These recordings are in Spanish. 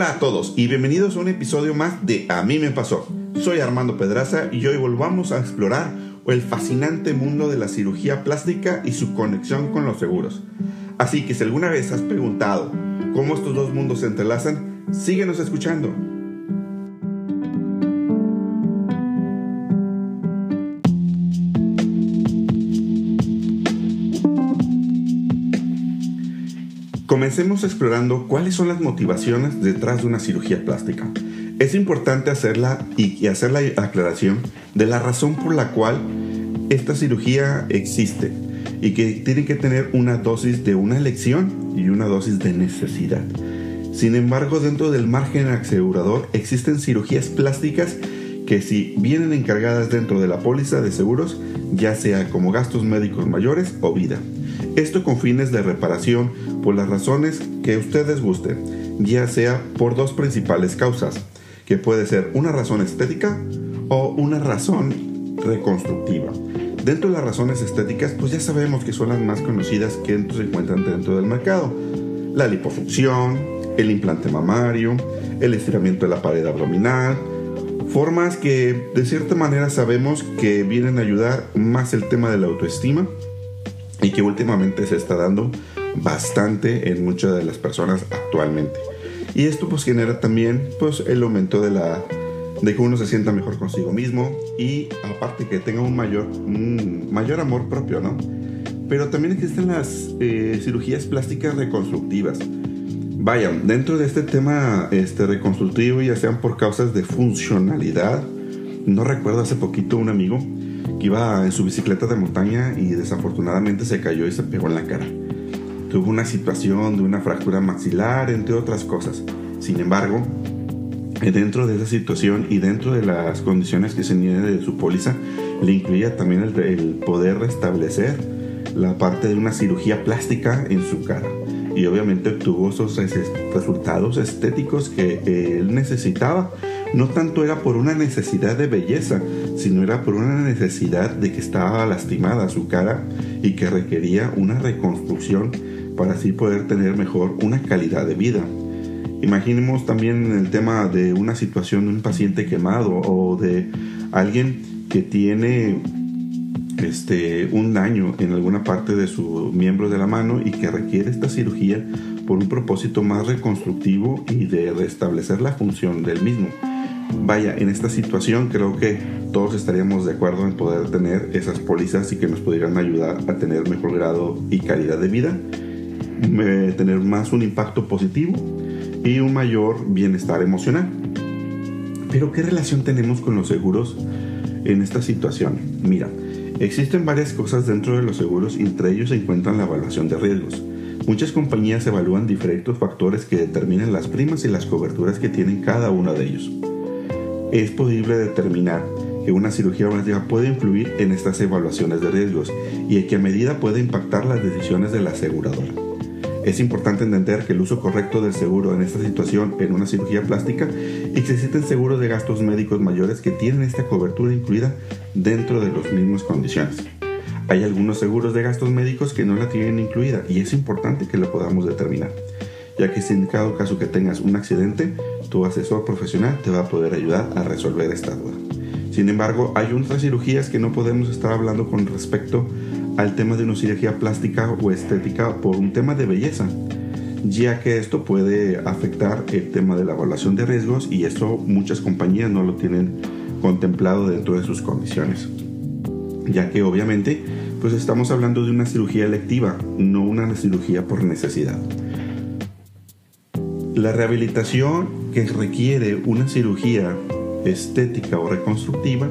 Hola a todos y bienvenidos a un episodio más de A mí me pasó. Soy Armando Pedraza y hoy volvamos a explorar el fascinante mundo de la cirugía plástica y su conexión con los seguros. Así que si alguna vez has preguntado cómo estos dos mundos se entrelazan, síguenos escuchando. Comencemos explorando cuáles son las motivaciones detrás de una cirugía plástica. Es importante hacerla y hacer la aclaración de la razón por la cual esta cirugía existe y que tiene que tener una dosis de una elección y una dosis de necesidad. Sin embargo, dentro del margen asegurador existen cirugías plásticas que si vienen encargadas dentro de la póliza de seguros, ya sea como gastos médicos mayores o vida. Esto con fines de reparación por las razones que ustedes gusten, ya sea por dos principales causas, que puede ser una razón estética o una razón reconstructiva. Dentro de las razones estéticas, pues ya sabemos que son las más conocidas que se encuentran dentro del mercado. La lipofunción, el implante mamario, el estiramiento de la pared abdominal, formas que de cierta manera sabemos que vienen a ayudar más el tema de la autoestima y que últimamente se está dando bastante en muchas de las personas actualmente. Y esto pues genera también pues el aumento de la de que uno se sienta mejor consigo mismo y aparte que tenga un mayor mayor amor propio, ¿no? Pero también existen las eh, cirugías plásticas reconstructivas. Vaya, dentro de este tema este, reconstructivo, ya sean por causas de funcionalidad, no recuerdo hace poquito un amigo iba en su bicicleta de montaña y desafortunadamente se cayó y se pegó en la cara. Tuvo una situación de una fractura maxilar, entre otras cosas. Sin embargo, dentro de esa situación y dentro de las condiciones que se tiene de su póliza, le incluía también el, poder restablecer la parte de una cirugía plástica en su cara. Y obviamente obtuvo esos resultados estéticos que él necesitaba. No tanto era por una necesidad de belleza, sino era por una necesidad de que estaba lastimada su cara y que requería una reconstrucción para así poder tener mejor una calidad de vida. Imaginemos también el tema de una situación de un paciente quemado o de alguien que tiene este, un daño en alguna parte de su miembro de la mano y que requiere esta cirugía por un propósito más reconstructivo y de restablecer la función del mismo. Vaya, en esta situación creo que todos estaríamos de acuerdo en poder tener esas pólizas y que nos pudieran ayudar a tener mejor grado y calidad de vida, tener más un impacto positivo y un mayor bienestar emocional. Pero ¿qué relación tenemos con los seguros en esta situación? Mira, existen varias cosas dentro de los seguros y entre ellos se encuentran la evaluación de riesgos. Muchas compañías evalúan diferentes factores que determinan las primas y las coberturas que tienen cada uno de ellos. Es posible determinar que una cirugía plástica puede influir en estas evaluaciones de riesgos y en qué medida puede impactar las decisiones de la aseguradora. Es importante entender que el uso correcto del seguro en esta situación en una cirugía plástica y que existen seguros de gastos médicos mayores que tienen esta cobertura incluida dentro de las mismas condiciones. Hay algunos seguros de gastos médicos que no la tienen incluida y es importante que lo podamos determinar, ya que si en cada caso que tengas un accidente, tu asesor profesional te va a poder ayudar a resolver esta duda. Sin embargo, hay otras cirugías que no podemos estar hablando con respecto al tema de una cirugía plástica o estética por un tema de belleza, ya que esto puede afectar el tema de la evaluación de riesgos y esto muchas compañías no lo tienen contemplado dentro de sus condiciones, ya que obviamente pues estamos hablando de una cirugía electiva, no una cirugía por necesidad. La rehabilitación que requiere una cirugía estética o reconstructiva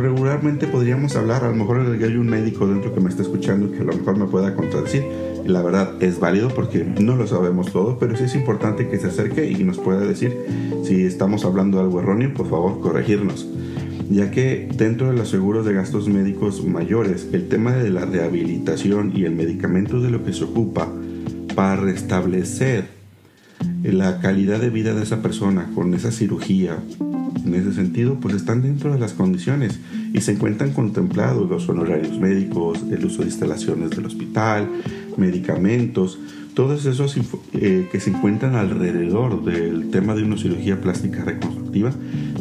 regularmente podríamos hablar, a lo mejor hay un médico dentro que me está escuchando que a lo mejor me pueda contradecir. La verdad es válido porque no lo sabemos todo, pero sí es importante que se acerque y nos pueda decir si estamos hablando de algo erróneo, por favor, corregirnos. Ya que dentro de los seguros de gastos médicos mayores, el tema de la rehabilitación y el medicamento de lo que se ocupa para restablecer la calidad de vida de esa persona con esa cirugía en ese sentido, pues están dentro de las condiciones y se encuentran contemplados los honorarios médicos, el uso de instalaciones del hospital, medicamentos, todos esos eh, que se encuentran alrededor del tema de una cirugía plástica reconstructiva,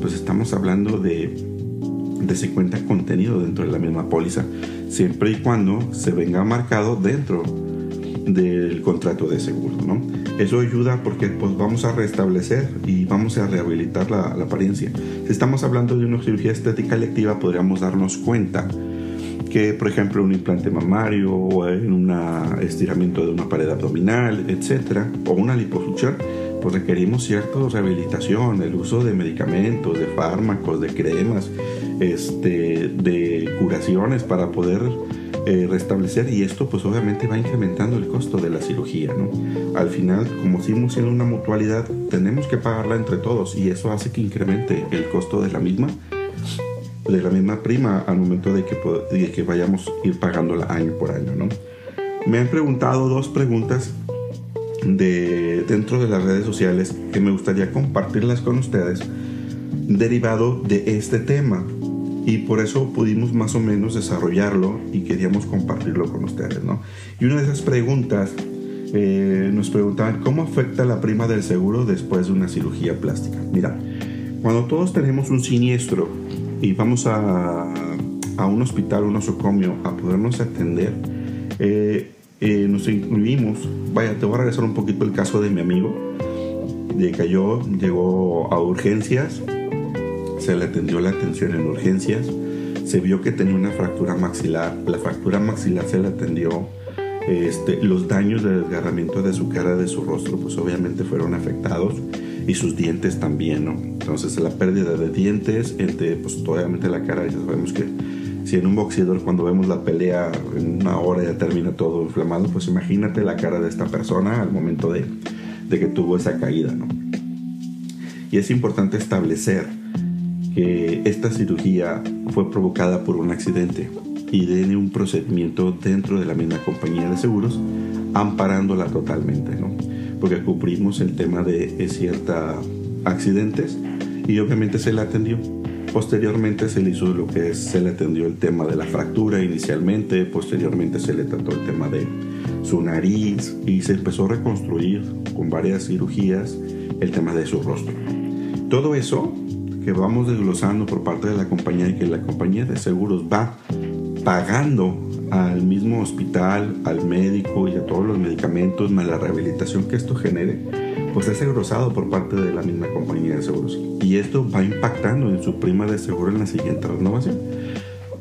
pues estamos hablando de, de 50 contenido dentro de la misma póliza, siempre y cuando se venga marcado dentro del contrato de seguro, ¿no? Eso ayuda porque pues, vamos a restablecer y vamos a rehabilitar la, la apariencia. Si estamos hablando de una cirugía estética electiva, podríamos darnos cuenta que, por ejemplo, un implante mamario o en un estiramiento de una pared abdominal, etcétera, o una liposucción, pues requerimos cierta rehabilitación, el uso de medicamentos, de fármacos, de cremas, este, de curaciones para poder eh, restablecer y esto pues obviamente va incrementando el costo de la cirugía, ¿no? Al final, como seguimos siendo una mutualidad, tenemos que pagarla entre todos y eso hace que incremente el costo de la misma de la misma prima al momento de que, de que vayamos a ir pagándola año por año, ¿no? Me han preguntado dos preguntas de, dentro de las redes sociales que me gustaría compartirlas con ustedes derivado de este tema y por eso pudimos más o menos desarrollarlo y queríamos compartirlo con ustedes, ¿no? Y una de esas preguntas eh, nos preguntaban cómo afecta la prima del seguro después de una cirugía plástica. Mira, cuando todos tenemos un siniestro y vamos a, a un hospital, un nosocomio, a podernos atender, eh, eh, nos incluimos, vaya, te voy a regresar un poquito el caso de mi amigo, de que yo llegó a urgencias, se le atendió la atención en urgencias, se vio que tenía una fractura maxilar, la fractura maxilar se le atendió, este, los daños de desgarramiento de su cara, de su rostro, pues obviamente fueron afectados y sus dientes también, ¿no? Entonces la pérdida de dientes, entre, pues obviamente la cara, ya sabemos que si en un boxeador cuando vemos la pelea en una hora ya termina todo inflamado, pues imagínate la cara de esta persona al momento de, de que tuvo esa caída, ¿no? Y es importante establecer esta cirugía fue provocada por un accidente y tiene un procedimiento dentro de la misma compañía de seguros amparándola totalmente, ¿no? porque cubrimos el tema de ciertos accidentes y obviamente se le atendió. Posteriormente se le hizo lo que es, se le atendió el tema de la fractura inicialmente, posteriormente se le trató el tema de su nariz y se empezó a reconstruir con varias cirugías el tema de su rostro. Todo eso que vamos desglosando por parte de la compañía y que la compañía de seguros va pagando al mismo hospital, al médico y a todos los medicamentos, más la rehabilitación que esto genere, pues es engrosado por parte de la misma compañía de seguros. Y esto va impactando en su prima de seguro en la siguiente renovación.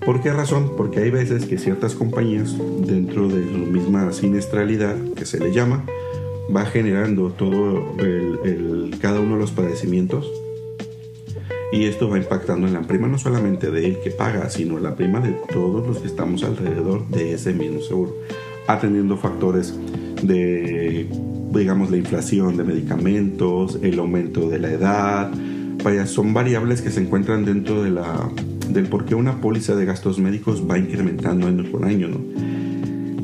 ¿Por qué razón? Porque hay veces que ciertas compañías, dentro de su misma siniestralidad, que se le llama, va generando todo el, cada uno de los padecimientos y esto va impactando en la prima no solamente de él que paga, sino la prima de todos los que estamos alrededor de ese mismo seguro, atendiendo factores de, digamos, la inflación de medicamentos, el aumento de la edad, vaya, son variables que se encuentran dentro de la, del por qué una póliza de gastos médicos va incrementando año por año, ¿no?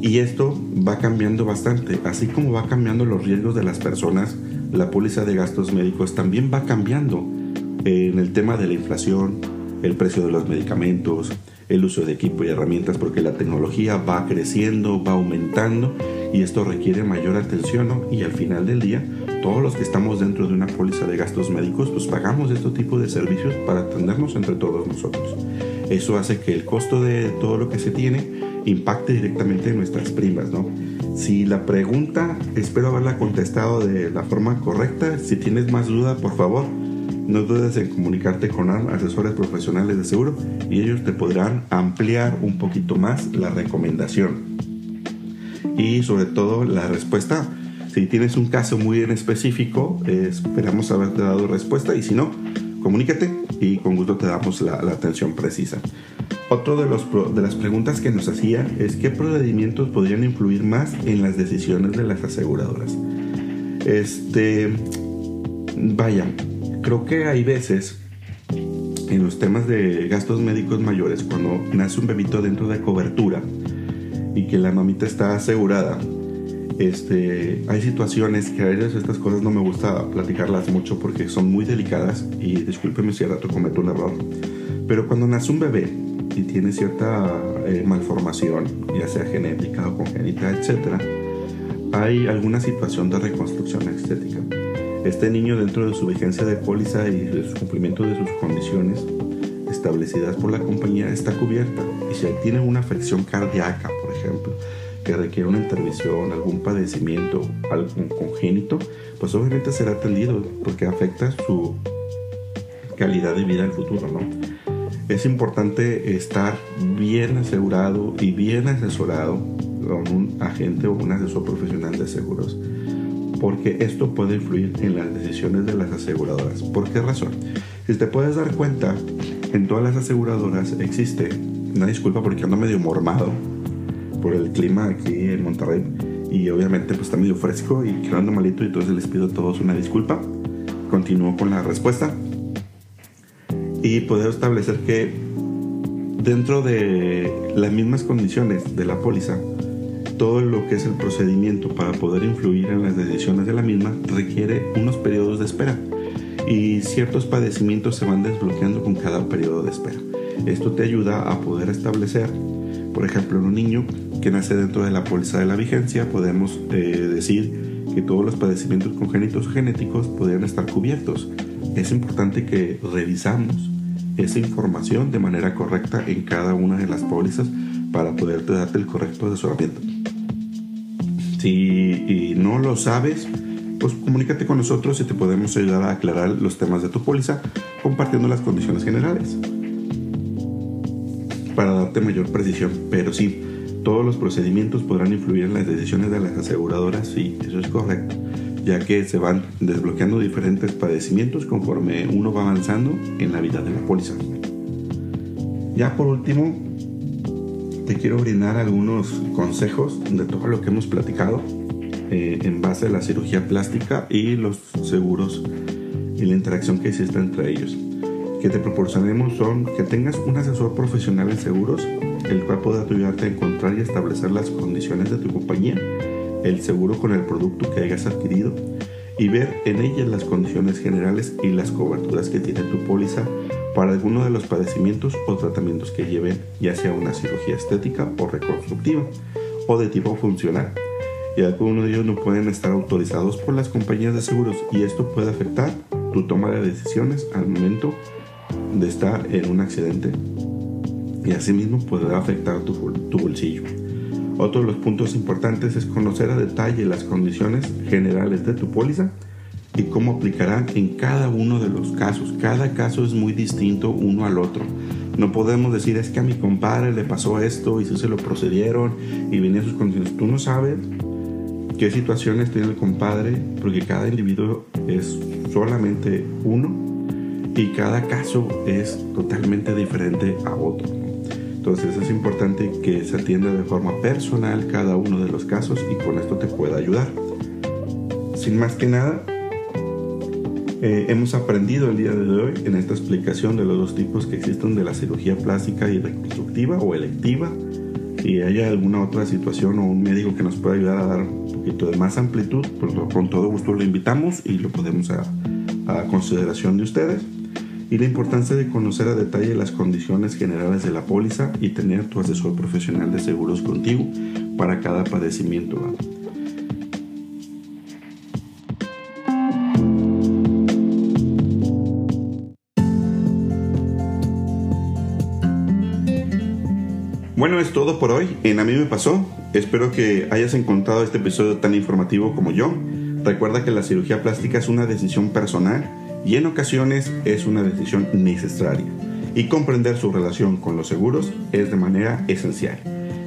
Y esto va cambiando bastante, así como va cambiando los riesgos de las personas, la póliza de gastos médicos también va cambiando en el tema de la inflación, el precio de los medicamentos, el uso de equipo y herramientas, porque la tecnología va creciendo, va aumentando y esto requiere mayor atención y al final del día todos los que estamos dentro de una póliza de gastos médicos pues pagamos este tipo de servicios para atendernos entre todos nosotros. Eso hace que el costo de todo lo que se tiene impacte directamente en nuestras primas, ¿no? Si la pregunta espero haberla contestado de la forma correcta, si tienes más duda por favor no dudes en comunicarte con asesores profesionales de seguro y ellos te podrán ampliar un poquito más la recomendación. Y sobre todo la respuesta. Si tienes un caso muy en específico, esperamos haberte dado respuesta y si no, comunícate y con gusto te damos la, atención precisa. Otro de, los, de las preguntas que nos hacía es qué procedimientos podrían influir más en las decisiones de las aseguradoras. Este, vaya, Creo que hay veces en los temas de gastos médicos mayores, cuando nace un bebito dentro de cobertura y que la mamita está asegurada, este, hay situaciones que a veces estas cosas no me gusta platicarlas mucho porque son muy delicadas y discúlpeme si al rato cometo un error. Pero cuando nace un bebé y tiene cierta eh, malformación, ya sea genética o congénita, etc., hay alguna situación de reconstrucción estética. Este niño dentro de su vigencia de póliza y de su cumplimiento de sus condiciones establecidas por la compañía está cubierta. Y si tiene una afección cardíaca, por ejemplo, que requiere una intervención, algún padecimiento, algún congénito, pues obviamente será atendido porque afecta su calidad de vida en el futuro, ¿no? Es importante estar bien asegurado y bien asesorado con un agente o un asesor profesional de seguros porque esto puede influir en las decisiones de las aseguradoras. ¿Por qué razón? Si te puedes dar cuenta, en todas las aseguradoras existe una disculpa porque ando medio mormado por el clima aquí en Monterrey y obviamente pues está medio fresco y quedando malito y entonces les pido a todos una disculpa. Continúo con la respuesta y puedo establecer que dentro de las mismas condiciones de la póliza todo lo que es el procedimiento para poder influir en las decisiones de la misma requiere unos periodos de espera y ciertos padecimientos se van desbloqueando con cada periodo de espera. Esto te ayuda a poder establecer, por ejemplo, en un niño que nace dentro de la póliza de la vigencia, podemos eh, decir que todos los padecimientos congénitos genéticos podrían estar cubiertos. Es importante que revisamos esa información de manera correcta en cada una de las pólizas para poderte darte el correcto asesoramiento. Si no lo sabes, pues comunícate con nosotros y te podemos ayudar a aclarar los temas de tu póliza compartiendo las condiciones generales para darte mayor precisión. Pero sí, todos los procedimientos podrán influir en las decisiones de las aseguradoras, sí, eso es correcto, ya que se van desbloqueando diferentes padecimientos conforme uno va avanzando en la vida de la póliza. Ya por último, te quiero brindar algunos consejos de todo lo que hemos platicado eh, en base a la cirugía plástica y los seguros y la interacción que existe entre ellos. Que te proporcionemos son que tengas un asesor profesional en seguros, el cual pueda ayudarte a encontrar y establecer las condiciones de tu compañía, el seguro con el producto que hayas adquirido y ver en ellas las condiciones generales y las coberturas que tiene tu póliza para alguno de los padecimientos o tratamientos que lleven, ya sea una cirugía estética o reconstructiva o de tipo funcional. Y algunos de ellos no pueden estar autorizados por las compañías de seguros y esto puede afectar tu toma de decisiones al momento de estar en un accidente y asimismo podrá afectar tu, tu bolsillo. Otro de los puntos importantes es conocer a detalle las condiciones generales de tu póliza y cómo aplicarán en cada uno de los casos. Cada caso es muy distinto uno al otro. No podemos decir es que a mi compadre le pasó esto y si se lo procedieron y venían sus condiciones. Tú no sabes qué situaciones tiene el compadre porque cada individuo es solamente uno y cada caso es totalmente diferente a otro. Entonces es importante que se atienda de forma personal cada uno de los casos y con esto te pueda ayudar. Sin más que nada, eh, hemos aprendido el día de hoy en esta explicación de los dos tipos que existen de la cirugía plástica y reconstructiva o electiva. Si hay alguna otra situación o un médico que nos pueda ayudar a dar un poquito de más amplitud, pues con todo gusto lo invitamos y lo podemos a, a consideración de ustedes. Y la importancia de conocer a detalle las condiciones generales de la póliza y tener tu asesor profesional de seguros contigo para cada padecimiento. Bueno, es todo por hoy. En A mí me pasó. Espero que hayas encontrado este episodio tan informativo como yo. Recuerda que la cirugía plástica es una decisión personal y en ocasiones es una decisión necesaria. Y comprender su relación con los seguros es de manera esencial.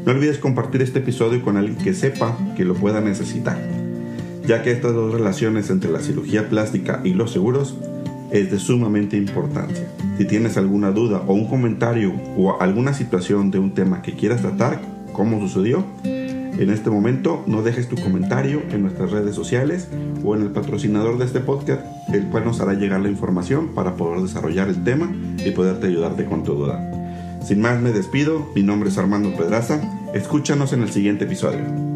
No olvides compartir este episodio con alguien que sepa que lo pueda necesitar, ya que estas dos relaciones entre la cirugía plástica y los seguros es de sumamente importancia. Si tienes alguna duda o un comentario o alguna situación de un tema que quieras tratar, como sucedió, en este momento no dejes tu comentario en nuestras redes sociales o en el patrocinador de este podcast, el cual nos hará llegar la información para poder desarrollar el tema y poderte ayudarte con tu duda. Sin más me despido, mi nombre es Armando Pedraza, escúchanos en el siguiente episodio.